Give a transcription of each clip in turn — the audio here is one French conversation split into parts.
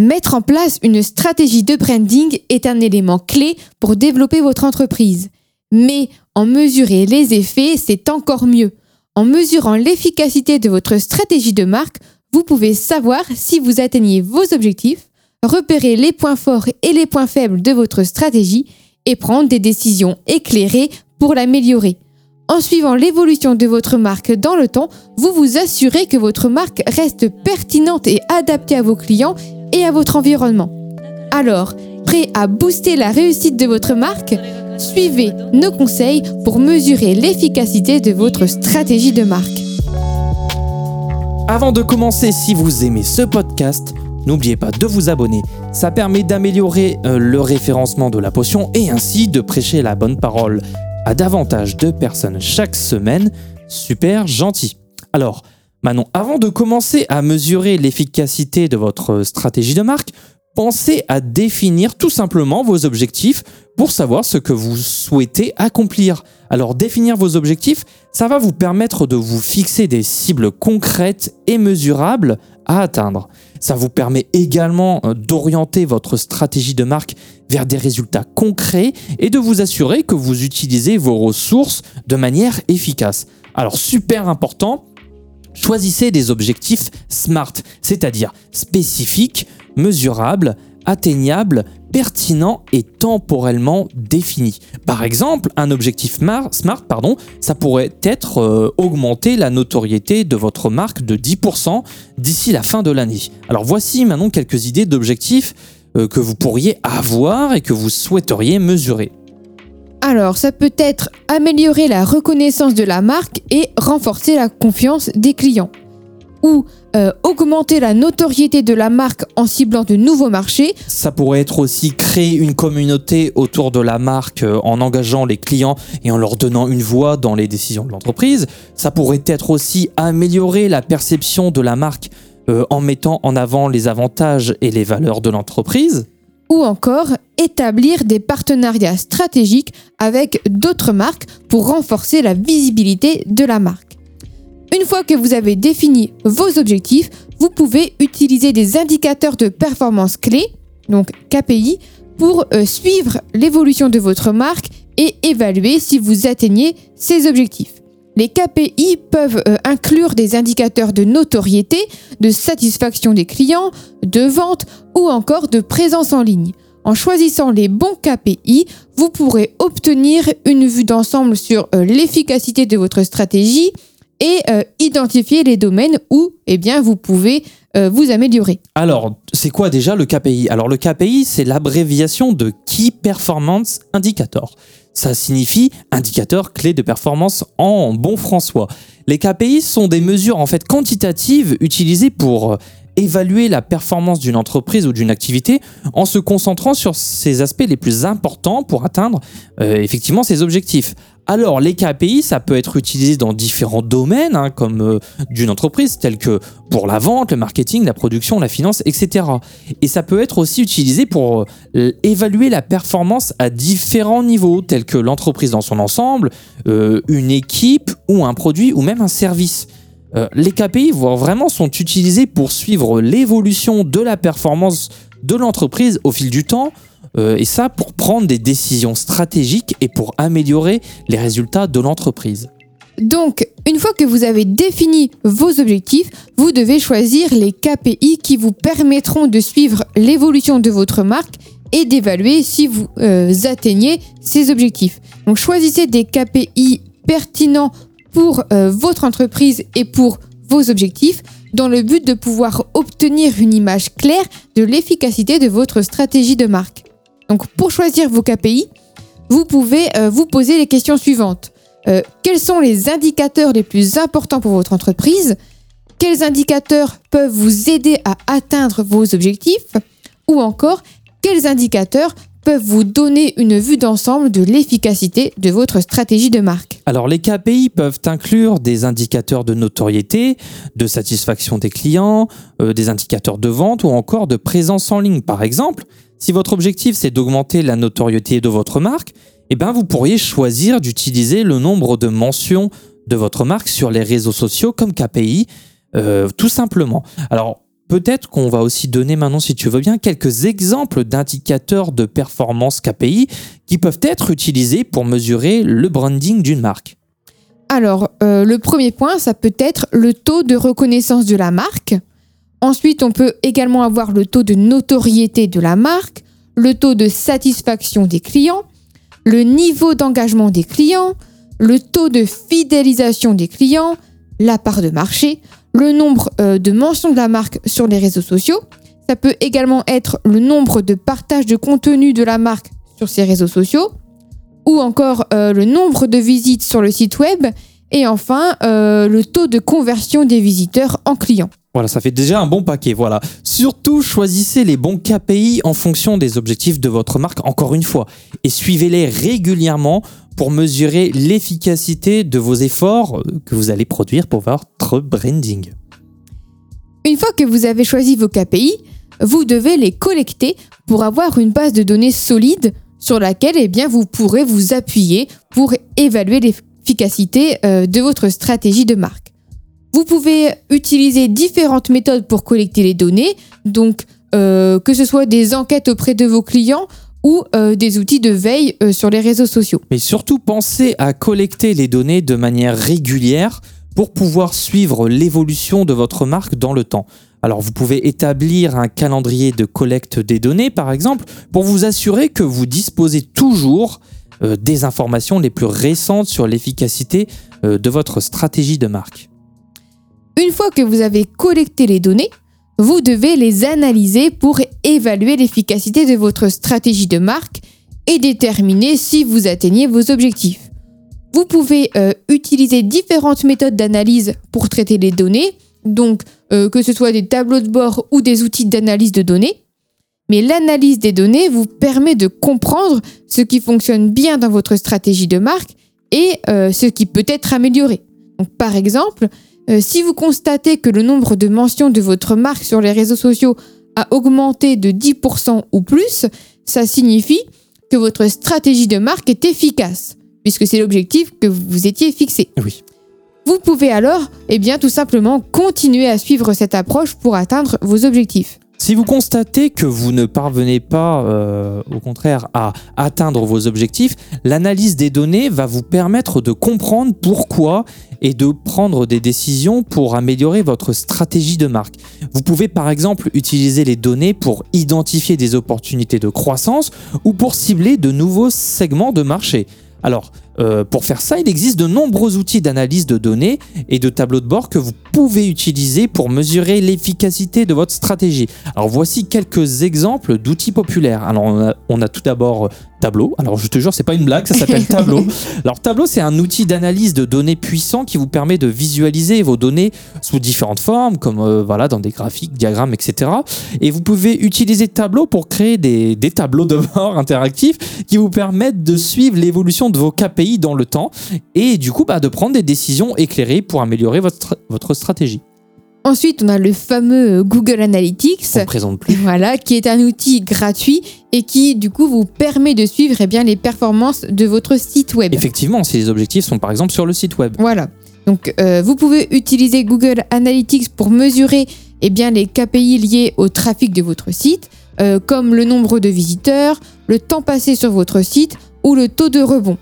Mettre en place une stratégie de branding est un élément clé pour développer votre entreprise. Mais en mesurer les effets, c'est encore mieux. En mesurant l'efficacité de votre stratégie de marque, vous pouvez savoir si vous atteignez vos objectifs, repérer les points forts et les points faibles de votre stratégie et prendre des décisions éclairées pour l'améliorer. En suivant l'évolution de votre marque dans le temps, vous vous assurez que votre marque reste pertinente et adaptée à vos clients et à votre environnement. Alors, prêt à booster la réussite de votre marque Suivez nos conseils pour mesurer l'efficacité de votre stratégie de marque. Avant de commencer, si vous aimez ce podcast, n'oubliez pas de vous abonner. Ça permet d'améliorer euh, le référencement de la potion et ainsi de prêcher la bonne parole à davantage de personnes chaque semaine. Super gentil. Alors, Manon, avant de commencer à mesurer l'efficacité de votre stratégie de marque, pensez à définir tout simplement vos objectifs pour savoir ce que vous souhaitez accomplir. Alors définir vos objectifs, ça va vous permettre de vous fixer des cibles concrètes et mesurables à atteindre. Ça vous permet également euh, d'orienter votre stratégie de marque vers des résultats concrets et de vous assurer que vous utilisez vos ressources de manière efficace. Alors super important, choisissez des objectifs SMART, c'est-à-dire spécifiques, mesurables, atteignables, pertinents et temporellement définis. Par exemple, un objectif SMART, ça pourrait être euh, augmenter la notoriété de votre marque de 10% d'ici la fin de l'année. Alors voici maintenant quelques idées d'objectifs euh, que vous pourriez avoir et que vous souhaiteriez mesurer. Alors, ça peut être améliorer la reconnaissance de la marque et renforcer la confiance des clients ou euh, augmenter la notoriété de la marque en ciblant de nouveaux marchés. Ça pourrait être aussi créer une communauté autour de la marque euh, en engageant les clients et en leur donnant une voix dans les décisions de l'entreprise. Ça pourrait être aussi améliorer la perception de la marque euh, en mettant en avant les avantages et les valeurs de l'entreprise. Ou encore établir des partenariats stratégiques avec d'autres marques pour renforcer la visibilité de la marque. Une fois que vous avez défini vos objectifs, vous pouvez utiliser des indicateurs de performance clés, donc KPI, pour euh, suivre l'évolution de votre marque et évaluer si vous atteignez ces objectifs. Les KPI peuvent euh, inclure des indicateurs de notoriété, de satisfaction des clients, de vente ou encore de présence en ligne. En choisissant les bons KPI, vous pourrez obtenir une vue d'ensemble sur euh, l'efficacité de votre stratégie, et euh, identifier les domaines où eh bien, vous pouvez vous améliorer. Alors, c'est quoi déjà le KPI Alors, le KPI, c'est l'abréviation de Key Performance Indicator. Ça signifie indicateur clé de performance en bon François. Les KPI sont des mesures en fait quantitatives utilisées pour euh, évaluer la performance d'une entreprise ou d'une activité en se concentrant sur ses aspects les plus importants pour atteindre effectivement ses objectifs. Alors, les KPI, ça peut être utilisé dans différents domaines, hein, comme euh, d'une entreprise, tels que pour la vente, le marketing, la production, la finance, etc. Et ça peut être aussi utilisé pour euh, évaluer la performance à différents niveaux, tels que l'entreprise dans son ensemble, euh, une équipe ou un produit ou même un service. les KPI vraiment sont utilisés pour suivre l'évolution de la performance de l'entreprise au fil du temps, euh, et ça pour prendre des décisions stratégiques et pour améliorer les résultats de l'entreprise. Donc, une fois que vous avez défini vos objectifs, vous devez choisir les KPI qui vous permettront de suivre l'évolution de votre marque et d'évaluer si vous euh, atteignez ces objectifs. Donc, choisissez des KPI pertinents pour euh, votre entreprise et pour vos objectifs dans le but de pouvoir obtenir une image claire de l'efficacité de votre stratégie de marque. Donc pour choisir vos KPI, vous pouvez euh, vous poser les questions suivantes. Euh, quels sont les indicateurs les plus importants pour votre entreprise? Quels indicateurs peuvent vous aider à atteindre vos objectifs? Ou encore, quels indicateurs peuvent vous donner une vue d'ensemble de l'efficacité de votre stratégie de marque? Alors les KPI peuvent inclure des indicateurs de notoriété, de satisfaction des clients, euh, des indicateurs de vente ou encore de présence en ligne. Par exemple, si votre objectif c'est d'augmenter la notoriété de votre marque, eh bien vous pourriez choisir d'utiliser le nombre de mentions de votre marque sur les réseaux sociaux comme KPI, euh, tout simplement. Alors peut-être qu'on va aussi donner maintenant, si tu veux bien, quelques exemples d'indicateurs de performance KPI qui peuvent être utilisés pour mesurer le branding d'une marque. Alors, euh, le premier point, ça peut être le taux de reconnaissance de la marque. Ensuite, on peut également avoir le taux de notoriété de la marque, le taux de satisfaction des clients, le niveau d'engagement des clients, le taux de fidélisation des clients, la part de marché, le nombre euh, de mentions de la marque sur les réseaux sociaux. Ça peut également être le nombre de partages de contenu de la marque sur ces réseaux sociaux, ou encore euh, le nombre de visites sur le site web, et enfin euh, le taux de conversion des visiteurs en clients. Voilà, ça fait déjà un bon paquet. Voilà. Surtout, choisissez les bons KPI en fonction des objectifs de votre marque, encore une fois, et suivez-les régulièrement pour mesurer l'efficacité de vos efforts que vous allez produire pour votre branding. Une fois que vous avez choisi vos KPI, vous devez les collecter pour avoir une base de données solide sur laquelle eh vous pourrez vous appuyer pour évaluer l'efficacité euh, de votre stratégie de marque. Vous pouvez utiliser différentes méthodes pour collecter les données, donc euh, que ce soit des enquêtes auprès de vos clients ou euh, des outils de veille euh, sur les réseaux sociaux. Mais surtout, pensez à collecter les données de manière régulière pour pouvoir suivre l'évolution de votre marque dans le temps. Alors vous pouvez établir un calendrier de collecte des données, par exemple, pour vous assurer que vous disposez toujours des informations les plus récentes sur l'efficacité de votre stratégie de marque. Une fois que vous avez collecté les données, vous devez les analyser pour évaluer l'efficacité de votre stratégie de marque et déterminer si vous atteignez vos objectifs. Vous pouvez euh, utiliser différentes méthodes d'analyse pour traiter les données, donc euh, que ce soit des tableaux de bord ou des outils d'analyse de données. Mais l'analyse des données vous permet de comprendre ce qui fonctionne bien dans votre stratégie de marque et euh, ce qui peut être amélioré. Par exemple, euh, si vous constatez que le nombre de mentions de votre marque sur les réseaux sociaux a augmenté de 10% ou plus, ça signifie que votre stratégie de marque est efficace, puisque c'est l'objectif que vous vous étiez fixé. Oui. Vous pouvez alors, eh bien, tout simplement continuer à suivre cette approche pour atteindre vos objectifs. Si vous constatez que vous ne parvenez pas, euh, au contraire, à atteindre vos objectifs, l'analyse des données va vous permettre de comprendre pourquoi et de prendre des décisions pour améliorer votre stratégie de marque. Vous pouvez par exemple utiliser les données pour identifier des opportunités de croissance ou pour cibler de nouveaux segments de marché. Alors, euh, pour faire ça, il existe de nombreux outils d'analyse de données et de tableaux de bord que vous pouvez utiliser pour mesurer l'efficacité de votre stratégie. Alors voici quelques exemples d'outils populaires. Alors on a, tout d'abord euh, Tableau. Alors je te jure, c'est pas une blague, ça s'appelle Tableau. Alors Tableau, c'est un outil d'analyse de données puissant qui vous permet de visualiser vos données sous différentes formes, comme euh, voilà dans des graphiques, diagrammes, etc. Et vous pouvez utiliser Tableau pour créer des, des tableaux de bord interactifs qui vous permettent de suivre l'évolution de vos KPI dans le temps et du coup bah, de prendre des décisions éclairées pour améliorer votre, votre stratégie. Ensuite, on a le fameux Google Analytics. On présente plus. Voilà, qui est un outil gratuit et qui, du coup, vous permet de suivre eh bien, les performances de votre site web. Effectivement, si les objectifs sont par exemple sur le site web. Voilà. Donc, euh, vous pouvez utiliser Google Analytics pour mesurer eh bien, les KPI liés au trafic de votre site, euh, comme le nombre de visiteurs, le temps passé sur votre site ou le taux de rebond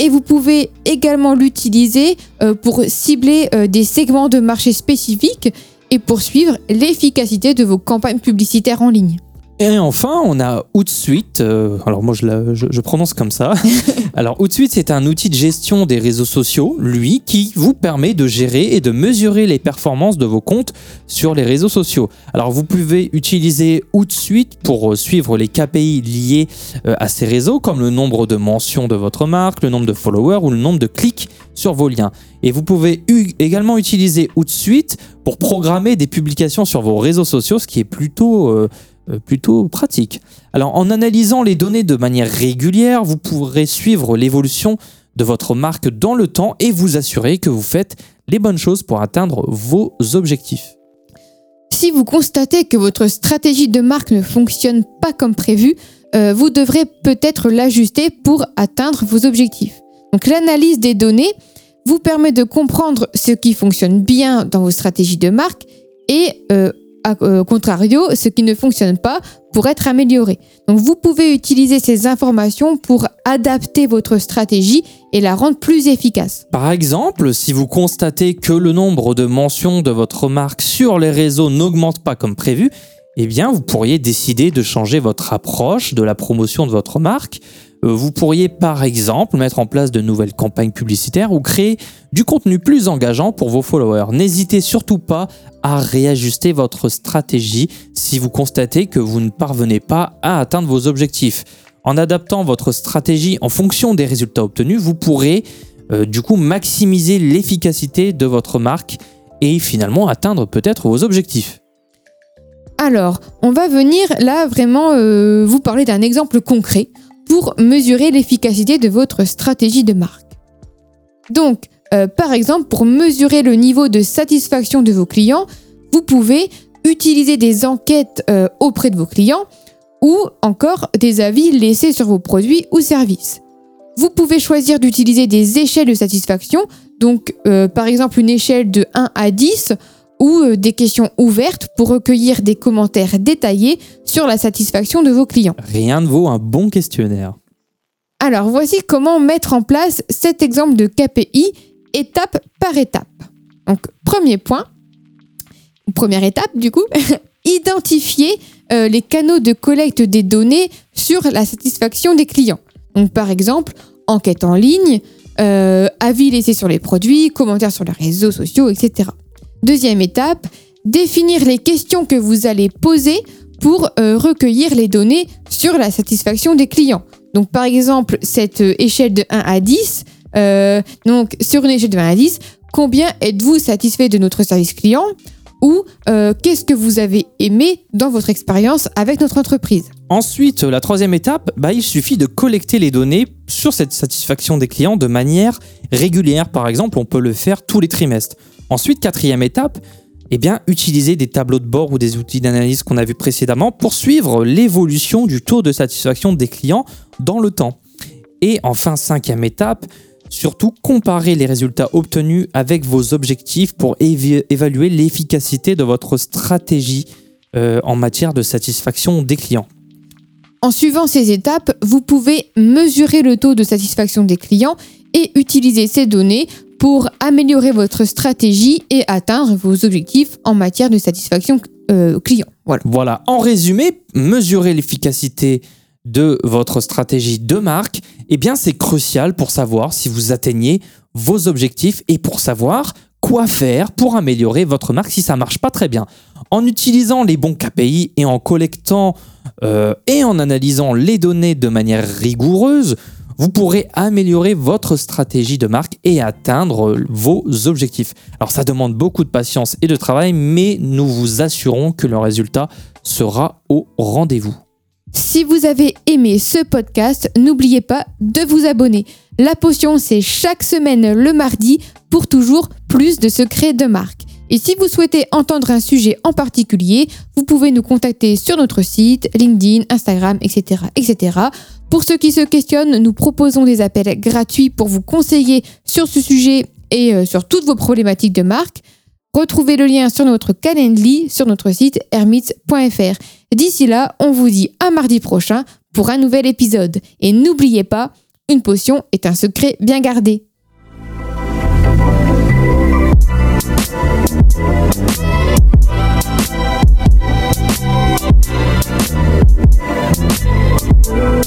et vous pouvez également l'utiliser euh, pour cibler euh, des segments de marché spécifiques et poursuivre l'efficacité de vos campagnes publicitaires en ligne. Et enfin, on a Hootsuite. Euh, alors moi, je, je, prononce comme ça. alors Hootsuite, c'est un outil de gestion des réseaux sociaux, lui, qui vous permet de gérer et de mesurer les performances de vos comptes sur les réseaux sociaux. Alors vous pouvez utiliser Hootsuite pour euh, suivre les KPI liés euh, à ces réseaux, comme le nombre de mentions de votre marque, le nombre de followers ou le nombre de clics sur vos liens. Et vous pouvez également utiliser Hootsuite pour programmer des publications sur vos réseaux sociaux, ce qui est plutôt... Euh, plutôt pratique. Alors en analysant les données de manière régulière, vous pourrez suivre l'évolution de votre marque dans le temps et vous assurer que vous faites les bonnes choses pour atteindre vos objectifs. Si vous constatez que votre stratégie de marque ne fonctionne pas comme prévu, euh, vous devrez peut-être l'ajuster pour atteindre vos objectifs. Donc l'analyse des données vous permet de comprendre ce qui fonctionne bien dans vos stratégies de marque et euh, à euh, contrario, ce qui ne fonctionne pas pour être amélioré. Donc vous pouvez utiliser ces informations pour adapter votre stratégie et la rendre plus efficace. Par exemple, si vous constatez que le nombre de mentions de votre marque sur les réseaux n'augmente pas comme prévu, eh bien vous pourriez décider de changer votre approche de la promotion de votre marque vous pourriez par exemple mettre en place de nouvelles campagnes publicitaires ou créer du contenu plus engageant pour vos followers. N'hésitez surtout pas à réajuster votre stratégie si vous constatez que vous ne parvenez pas à atteindre vos objectifs. En adaptant votre stratégie en fonction des résultats obtenus, vous pourrez euh, du coup maximiser l'efficacité de votre marque et finalement atteindre peut-être vos objectifs. Alors, on va venir là vraiment euh, vous parler d'un exemple concret pour mesurer l'efficacité de votre stratégie de marque. Donc, euh, par exemple, pour mesurer le niveau de satisfaction de vos clients, vous pouvez utiliser des enquêtes euh, auprès de vos clients ou encore des avis laissés sur vos produits ou services. Vous pouvez choisir d'utiliser des échelles de satisfaction, donc euh, par exemple une échelle de 1 à 10 ou des questions ouvertes pour recueillir des commentaires détaillés sur la satisfaction de vos clients. Rien ne vaut un bon questionnaire. Alors voici comment mettre en place cet exemple de KPI étape par étape. Donc premier point, première étape du coup, identifier euh, les canaux de collecte des données sur la satisfaction des clients. Donc par exemple, enquête en ligne, euh, avis laissés sur les produits, commentaires sur les réseaux sociaux, etc. Deuxième étape, définir les questions que vous allez poser pour euh, recueillir les données sur la satisfaction des clients. Donc par exemple, cette euh, échelle de 1 à 10, euh, donc sur une échelle de 1 à 10, combien êtes-vous satisfait de notre service client ou qu'est-ce que vous avez aimé dans votre expérience avec notre entreprise? Ensuite, la troisième étape, bah, il suffit de collecter les données sur cette satisfaction des clients de manière régulière. Par exemple, on peut le faire tous les trimestres. Ensuite, quatrième étape, eh utiliser des tableaux de bord ou des outils d'analyse qu'on a vus précédemment pour suivre l'évolution du taux de satisfaction des clients dans le temps. Et enfin, cinquième étape, surtout comparer les résultats obtenus avec vos objectifs pour évaluer l'efficacité de votre stratégie euh, en matière de satisfaction des clients. En suivant ces étapes, vous pouvez mesurer le taux de satisfaction des clients et utiliser ces données pour améliorer votre stratégie et atteindre vos objectifs en matière de satisfaction euh, client. Voilà. En résumé, mesurer l'efficacité de votre stratégie de marque, eh c'est crucial pour savoir si vous atteignez vos objectifs et pour savoir quoi faire pour améliorer votre marque si ça marche pas très bien. En utilisant les bons KPI et en collectant euh, et en analysant les données de manière rigoureuse, vous pourrez améliorer votre stratégie de marque et atteindre vos objectifs. Alors ça demande beaucoup de patience et de travail, mais nous vous assurons que le résultat sera au rendez-vous. Si vous avez aimé ce podcast, n'oubliez pas de vous abonner. La potion, c'est chaque semaine le mardi pour toujours plus de secrets de marque. Et si vous souhaitez entendre un sujet en particulier, vous pouvez nous contacter sur notre site, LinkedIn, Instagram, etc. etc. Pour ceux qui se questionnent, nous proposons des appels gratuits pour vous conseiller sur ce sujet et euh, sur toutes vos problématiques de marque. Retrouvez le lien sur notre calendrier sur notre site hermits.fr. D'ici là, on vous dit à mardi prochain pour un nouvel épisode. Et n'oubliez pas, une potion est un secret bien gardé.